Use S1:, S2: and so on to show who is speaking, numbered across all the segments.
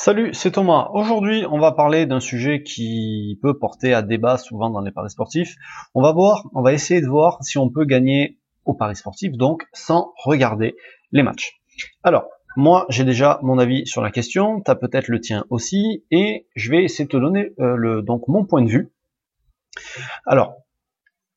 S1: Salut, c'est Thomas. Aujourd'hui, on va parler d'un sujet qui peut porter à débat souvent dans les paris sportifs. On va voir, on va essayer de voir si on peut gagner au paris sportif, donc sans regarder les matchs. Alors, moi, j'ai déjà mon avis sur la question, tu as peut-être le tien aussi, et je vais essayer de te donner euh, le, donc mon point de vue. Alors,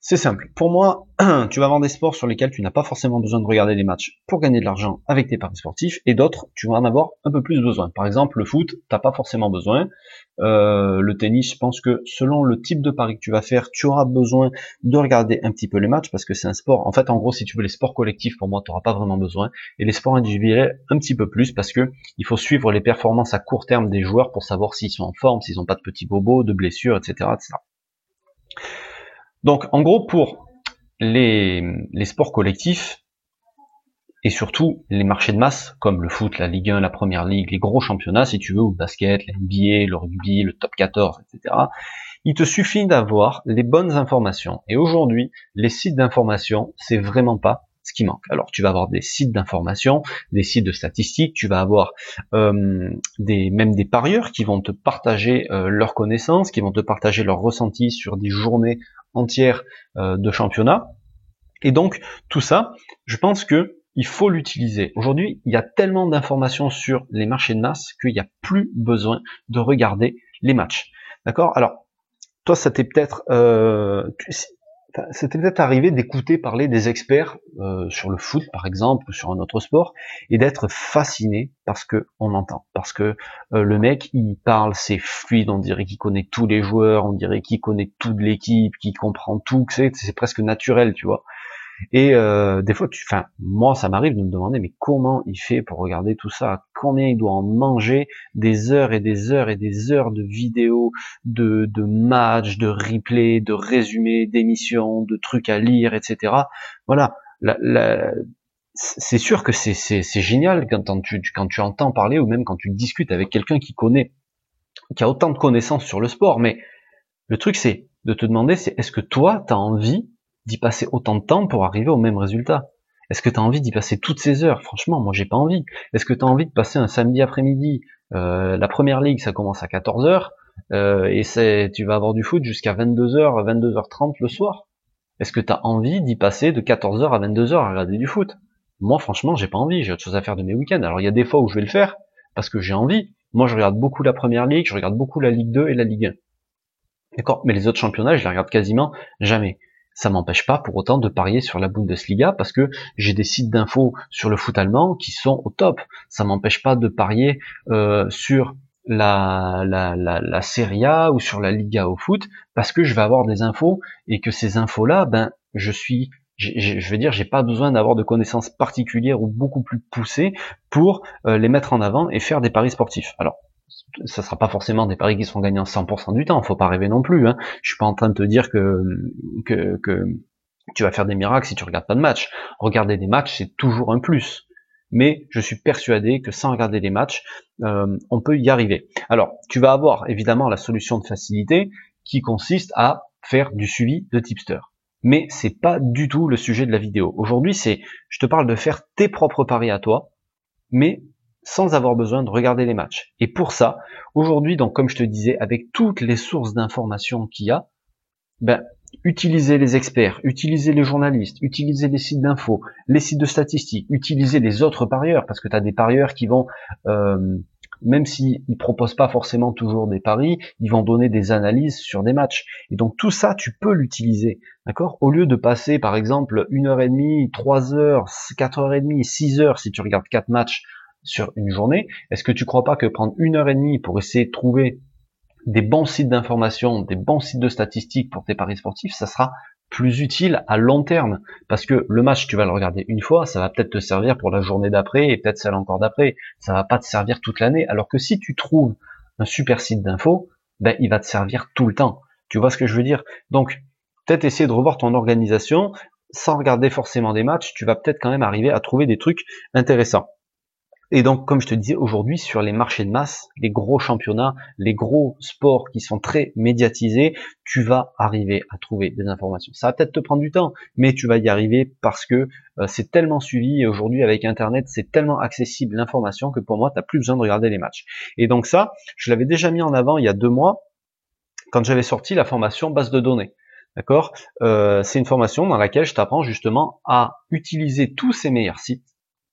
S1: c'est simple. Pour moi, tu vas avoir des sports sur lesquels tu n'as pas forcément besoin de regarder les matchs pour gagner de l'argent avec tes paris sportifs, et d'autres, tu vas en avoir un peu plus besoin. Par exemple, le foot, t'as pas forcément besoin. Euh, le tennis, je pense que selon le type de pari que tu vas faire, tu auras besoin de regarder un petit peu les matchs parce que c'est un sport. En fait, en gros, si tu veux les sports collectifs, pour moi, tu n'auras pas vraiment besoin. Et les sports individuels, un petit peu plus parce que il faut suivre les performances à court terme des joueurs pour savoir s'ils sont en forme, s'ils n'ont pas de petits bobos, de blessures, etc. Donc, en gros, pour les, sports collectifs, et surtout les marchés de masse, comme le foot, la Ligue 1, la Première Ligue, les gros championnats, si tu veux, ou le basket, la NBA, le rugby, le top 14, etc., il te suffit d'avoir les bonnes informations. Et aujourd'hui, les sites d'information, c'est vraiment pas ce qui manque. Alors tu vas avoir des sites d'information, des sites de statistiques, tu vas avoir euh, des même des parieurs qui vont te partager euh, leurs connaissances, qui vont te partager leurs ressentis sur des journées entière euh, de championnat. Et donc tout ça, je pense que il faut l'utiliser. Aujourd'hui, il y a tellement d'informations sur les marchés de masse qu'il n'y a plus besoin de regarder les matchs. D'accord? Alors, toi, ça t'est peut-être, euh, c'était peut-être arrivé d'écouter parler des experts euh, sur le foot, par exemple, ou sur un autre sport, et d'être fasciné parce que on entend, parce que euh, le mec il parle, c'est fluide, on dirait qu'il connaît tous les joueurs, on dirait qu'il connaît toute l'équipe, qu'il comprend tout, c'est presque naturel, tu vois. Et euh, des fois, tu, enfin, moi, ça m'arrive de me demander, mais comment il fait pour regarder tout ça? Combien il doit en manger? Des heures et des heures et des heures de vidéos, de, de matchs, de replays, de résumés, d'émissions, de trucs à lire, etc. Voilà. c'est sûr que c'est, c'est, c'est génial quand tu, quand tu entends parler ou même quand tu discutes avec quelqu'un qui connaît, qui a autant de connaissances sur le sport. Mais le truc, c'est de te demander, c'est est-ce que toi, tu as envie d'y passer autant de temps pour arriver au même résultat Est-ce que tu as envie d'y passer toutes ces heures? Franchement, moi j'ai pas envie. Est-ce que tu as envie de passer un samedi après-midi? Euh, La première ligue, ça commence à 14h euh, et c'est tu vas avoir du foot jusqu'à 22h, 22h30 le soir. Est-ce que tu as envie d'y passer de 14h à 22h à regarder du foot? Moi franchement, j'ai pas envie, j'ai autre chose à faire de mes week-ends. Alors il y a des fois où je vais le faire parce que j'ai envie. Moi je regarde beaucoup la première ligue, je regarde beaucoup la Ligue 2 et la Ligue 1. D'accord? Mais les autres championnats, je les regarde quasiment jamais ça m'empêche pas pour autant de parier sur la Bundesliga parce que j'ai des sites d'infos sur le foot allemand qui sont au top. Ça m'empêche pas de parier euh, sur la, la, la, Serie A ou sur la Liga au foot parce que je vais avoir des infos et que ces infos-là, ben, je suis je veux dire, j'ai pas besoin d'avoir de connaissances particulières ou beaucoup plus poussées pour euh, les mettre en avant et faire des paris sportifs. Alors, ça sera pas forcément des paris qui seront gagnés en 100% du temps. Faut pas rêver non plus. Hein. Je suis pas en train de te dire que, que, que tu vas faire des miracles si tu regardes pas de match. Regarder des matchs, c'est toujours un plus. Mais je suis persuadé que sans regarder les matchs, euh, on peut y arriver. Alors, tu vas avoir évidemment la solution de facilité qui consiste à faire du suivi de tipster. Mais c'est pas du tout le sujet de la vidéo. Aujourd'hui, c'est, je te parle de faire tes propres paris à toi, mais sans avoir besoin de regarder les matchs. Et pour ça, aujourd'hui, donc comme je te disais, avec toutes les sources d'informations qu'il y a, ben, utilisez les experts, utilisez les journalistes, utilisez les sites d'infos, les sites de statistiques, utilisez les autres parieurs, parce que tu as des parieurs qui vont, euh, même s'ils ne proposent pas forcément toujours des paris, ils vont donner des analyses sur des matchs. Et donc tout ça, tu peux l'utiliser, d'accord? Au lieu de passer, par exemple, une heure et demie, trois heures, quatre heures et demie, six heures, si tu regardes quatre matchs sur une journée, est-ce que tu crois pas que prendre une heure et demie pour essayer de trouver des bons sites d'information, des bons sites de statistiques pour tes paris sportifs, ça sera plus utile à long terme? Parce que le match tu vas le regarder une fois, ça va peut-être te servir pour la journée d'après et peut-être celle encore d'après, ça va pas te servir toute l'année. Alors que si tu trouves un super site d'info, ben il va te servir tout le temps. Tu vois ce que je veux dire? Donc peut-être essayer de revoir ton organisation sans regarder forcément des matchs, tu vas peut-être quand même arriver à trouver des trucs intéressants. Et donc, comme je te disais, aujourd'hui, sur les marchés de masse, les gros championnats, les gros sports qui sont très médiatisés, tu vas arriver à trouver des informations. Ça va peut-être te prendre du temps, mais tu vas y arriver parce que euh, c'est tellement suivi et aujourd'hui avec Internet, c'est tellement accessible l'information que pour moi, tu n'as plus besoin de regarder les matchs. Et donc ça, je l'avais déjà mis en avant il y a deux mois quand j'avais sorti la formation base de données. D'accord? Euh, C'est une formation dans laquelle je t'apprends justement à utiliser tous ces meilleurs sites,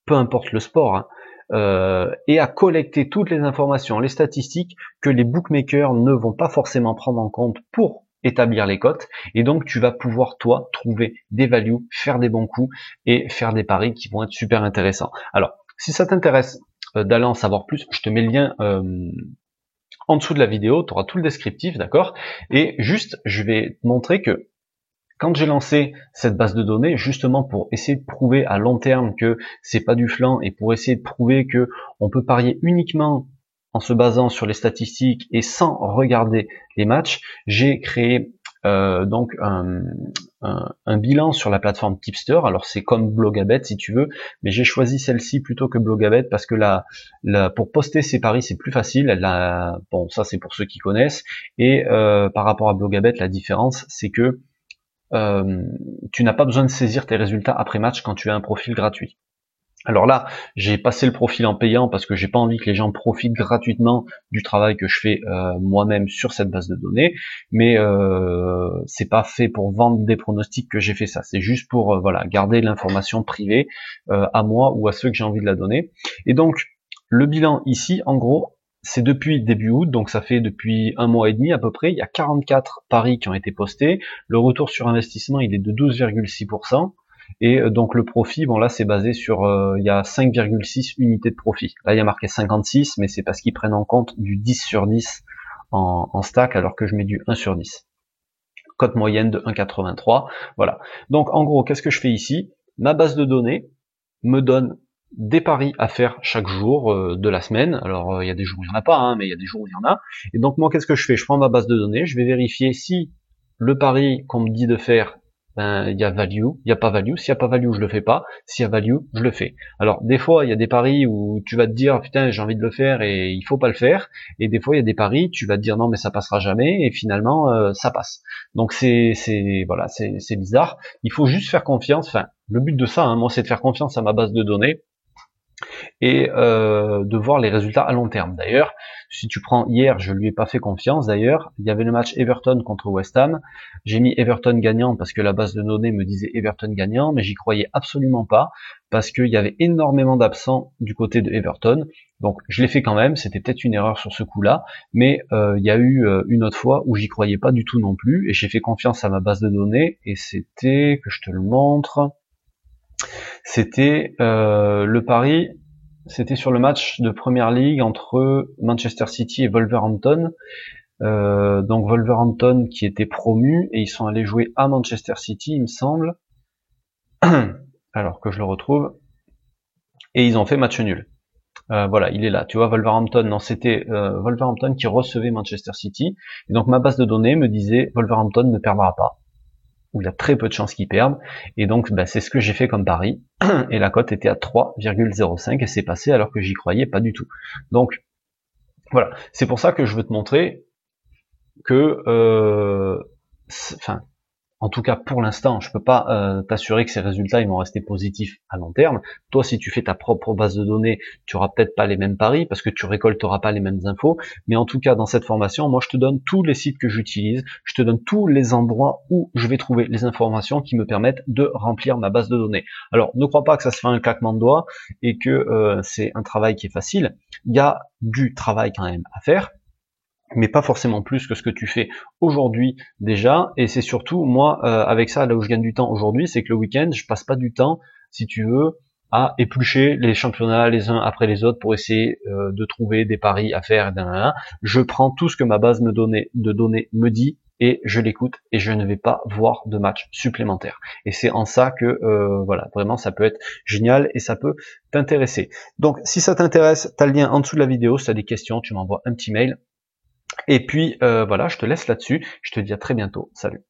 S1: peu importe le sport, hein, euh, et à collecter toutes les informations, les statistiques que les bookmakers ne vont pas forcément prendre en compte pour établir les cotes. Et donc tu vas pouvoir toi trouver des values, faire des bons coups et faire des paris qui vont être super intéressants. Alors si ça t'intéresse euh, d'aller en savoir plus, je te mets le lien euh, en dessous de la vidéo, tu auras tout le descriptif, d'accord? Et juste, je vais te montrer que quand j'ai lancé cette base de données, justement pour essayer de prouver à long terme que c'est pas du flanc et pour essayer de prouver que on peut parier uniquement en se basant sur les statistiques et sans regarder les matchs, j'ai créé euh, donc un, bilan sur la plateforme Tipster. Alors c'est comme Blogabet si tu veux, mais j'ai choisi celle-ci plutôt que Blogabet parce que là, pour poster ses paris c'est plus facile. bon ça c'est pour ceux qui connaissent. Et euh, par rapport à Blogabet, la différence c'est que euh, tu n'as pas besoin de saisir tes résultats après match quand tu as un profil gratuit. Alors là, j'ai passé le profil en payant parce que j'ai pas envie que les gens profitent gratuitement du travail que je fais euh, moi-même sur cette base de données, mais euh, c'est pas fait pour vendre des pronostics que j'ai fait ça. C'est juste pour euh, voilà garder l'information privée euh, à moi ou à ceux que j'ai envie de la donner. Et donc le bilan ici, en gros, c'est depuis début août, donc ça fait depuis un mois et demi à peu près, il y a 44 paris qui ont été postés. Le retour sur investissement, il est de 12,6%. Et euh, donc le profit, bon là c'est basé sur, euh, il y a 5,6 unités de profit. Là il y a marqué 56, mais c'est parce qu'ils prennent en compte du 10 sur 10 en, en stack, alors que je mets du 1 sur 10. Cote moyenne de 1,83. Voilà. Donc en gros, qu'est-ce que je fais ici? Ma base de données me donne des paris à faire chaque jour euh, de la semaine. Alors euh, il y a des jours où il n'y en a pas, hein, mais il y a des jours où il y en a. Et donc moi qu'est-ce que je fais? Je prends ma base de données, je vais vérifier si le pari qu'on me dit de faire, ben il y a value, il n'y a pas value. S'il n'y a pas value, je le fais pas. S'il y a value, je le fais. Alors des fois il y a des paris où tu vas te dire putain j'ai envie de le faire et il faut pas le faire. Et des fois il y a des paris tu vas te dire non mais ça passera jamais et finalement euh, ça passe. Donc c'est c'est voilà c'est bizarre. Il faut juste faire confiance. Enfin le but de ça, hein, moi c'est de faire confiance à ma base de données et euh, de voir les résultats à long terme. D'ailleurs, si tu prends hier, je lui ai pas fait confiance. D'ailleurs, il y avait le match Everton contre West Ham. J'ai mis Everton gagnant parce que la base de données me disait Everton gagnant, mais j'y croyais absolument pas parce qu'il y avait énormément d'absents du côté de Everton. Donc je l'ai fait quand même. C'était peut-être une erreur sur ce coup-là, mais euh, il y a eu euh, une autre fois où j'y croyais pas du tout non plus et j'ai fait confiance à ma base de données et c'était que je te le montre. C'était euh, le pari, c'était sur le match de première ligue entre Manchester City et Wolverhampton. Euh, donc Wolverhampton qui était promu et ils sont allés jouer à Manchester City, il me semble. Alors que je le retrouve. Et ils ont fait match nul. Euh, voilà, il est là. Tu vois, Wolverhampton, non, c'était Wolverhampton qui recevait Manchester City. Et donc ma base de données me disait Wolverhampton ne perdra pas il y a très peu de chances qu'ils perdent. Et donc, bah, c'est ce que j'ai fait comme pari. Et la cote était à 3,05 et c'est passé alors que j'y croyais pas du tout. Donc, voilà. C'est pour ça que je veux te montrer que, euh, enfin, en tout cas, pour l'instant, je peux pas euh, t'assurer que ces résultats ils vont rester positifs à long terme. Toi, si tu fais ta propre base de données, tu auras peut-être pas les mêmes paris parce que tu récolteras pas les mêmes infos. Mais en tout cas, dans cette formation, moi, je te donne tous les sites que j'utilise, je te donne tous les endroits où je vais trouver les informations qui me permettent de remplir ma base de données. Alors, ne crois pas que ça se fait un claquement de doigts et que euh, c'est un travail qui est facile. Il y a du travail quand même à faire mais pas forcément plus que ce que tu fais aujourd'hui déjà. Et c'est surtout, moi, euh, avec ça, là où je gagne du temps aujourd'hui, c'est que le week-end, je passe pas du temps, si tu veux, à éplucher les championnats les uns après les autres pour essayer euh, de trouver des paris à faire. Je prends tout ce que ma base me donnait, de données me dit et je l'écoute et je ne vais pas voir de match supplémentaire. Et c'est en ça que euh, voilà, vraiment ça peut être génial et ça peut t'intéresser. Donc si ça t'intéresse, tu as le lien en dessous de la vidéo, si tu as des questions, tu m'envoies un petit mail et puis euh, voilà, je te laisse là-dessus. Je te dis à très bientôt. Salut.